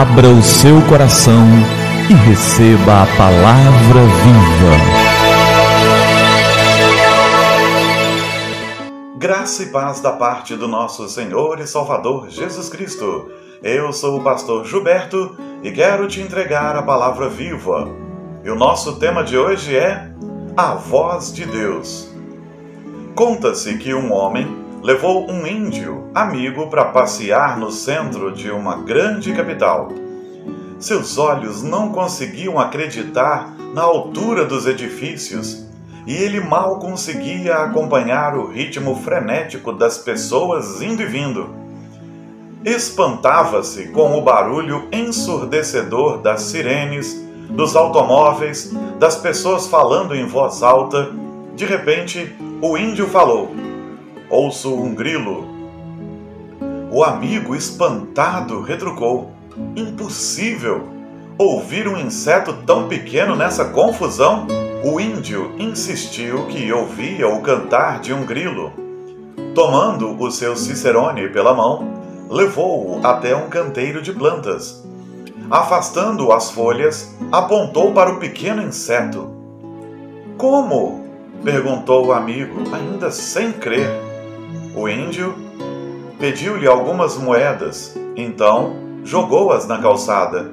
Abra o seu coração e receba a palavra viva. Graça e paz da parte do nosso Senhor e Salvador Jesus Cristo. Eu sou o pastor Gilberto e quero te entregar a palavra viva. E o nosso tema de hoje é A Voz de Deus. Conta-se que um homem levou um índio amigo para passear no centro de uma grande capital. Seus olhos não conseguiam acreditar na altura dos edifícios e ele mal conseguia acompanhar o ritmo frenético das pessoas indo e vindo. Espantava-se com o barulho ensurdecedor das sirenes, dos automóveis, das pessoas falando em voz alta. De repente, o índio falou: Ouço um grilo. O amigo, espantado, retrucou: Impossível! Ouvir um inseto tão pequeno nessa confusão? O índio insistiu que ouvia o cantar de um grilo. Tomando o seu cicerone pela mão, levou-o até um canteiro de plantas. Afastando as folhas, apontou para o pequeno inseto. Como? perguntou o amigo, ainda sem crer. O índio pediu-lhe algumas moedas, então jogou-as na calçada.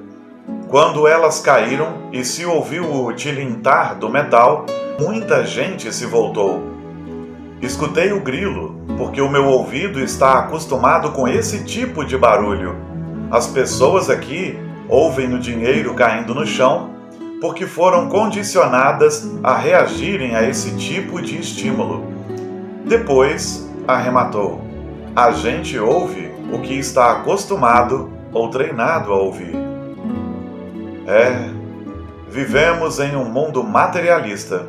Quando elas caíram e se ouviu o tilintar do metal, muita gente se voltou. Escutei o grilo, porque o meu ouvido está acostumado com esse tipo de barulho. As pessoas aqui ouvem o dinheiro caindo no chão porque foram condicionadas a reagirem a esse tipo de estímulo. Depois, arrematou: A gente ouve o que está acostumado ou treinado a ouvir. É, vivemos em um mundo materialista.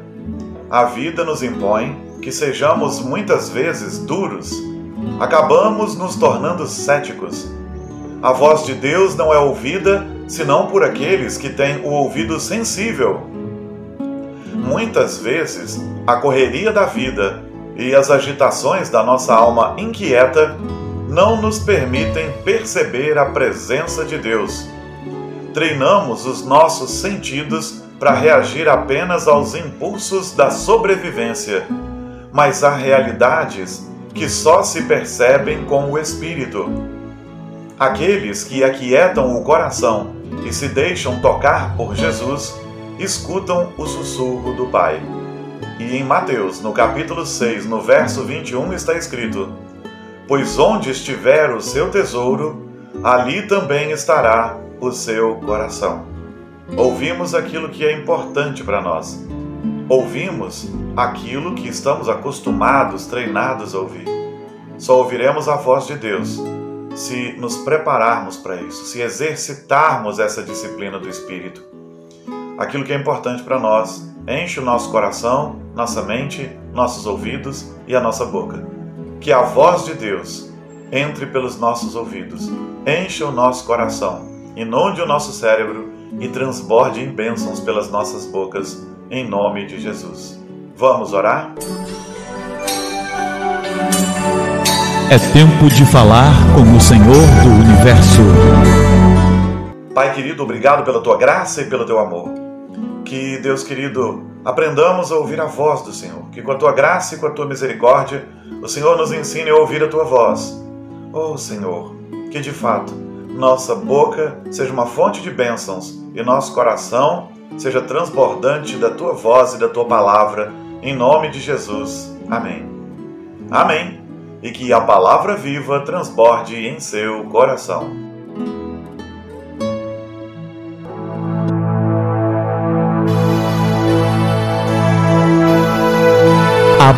A vida nos impõe que sejamos muitas vezes duros. Acabamos nos tornando céticos. A voz de Deus não é ouvida senão por aqueles que têm o ouvido sensível. Muitas vezes, a correria da vida e as agitações da nossa alma inquieta não nos permitem perceber a presença de Deus. Treinamos os nossos sentidos para reagir apenas aos impulsos da sobrevivência, mas há realidades que só se percebem com o espírito. Aqueles que aquietam o coração e se deixam tocar por Jesus escutam o sussurro do Pai. E em Mateus, no capítulo 6, no verso 21, está escrito: Pois onde estiver o seu tesouro, ali também estará o seu coração. Ouvimos aquilo que é importante para nós. Ouvimos aquilo que estamos acostumados, treinados a ouvir. Só ouviremos a voz de Deus se nos prepararmos para isso, se exercitarmos essa disciplina do Espírito. Aquilo que é importante para nós enche o nosso coração, nossa mente, nossos ouvidos e a nossa boca. Que a voz de Deus entre pelos nossos ouvidos, encha o nosso coração, inunde o nosso cérebro e transborde em bênçãos pelas nossas bocas, em nome de Jesus. Vamos orar? É tempo de falar com o Senhor do universo. Pai querido, obrigado pela tua graça e pelo teu amor. Que, Deus querido, aprendamos a ouvir a voz do Senhor. Que com a tua graça e com a tua misericórdia, o Senhor nos ensine a ouvir a tua voz. Oh, Senhor, que de fato nossa boca seja uma fonte de bênçãos e nosso coração seja transbordante da tua voz e da tua palavra, em nome de Jesus. Amém. Amém. E que a palavra viva transborde em seu coração.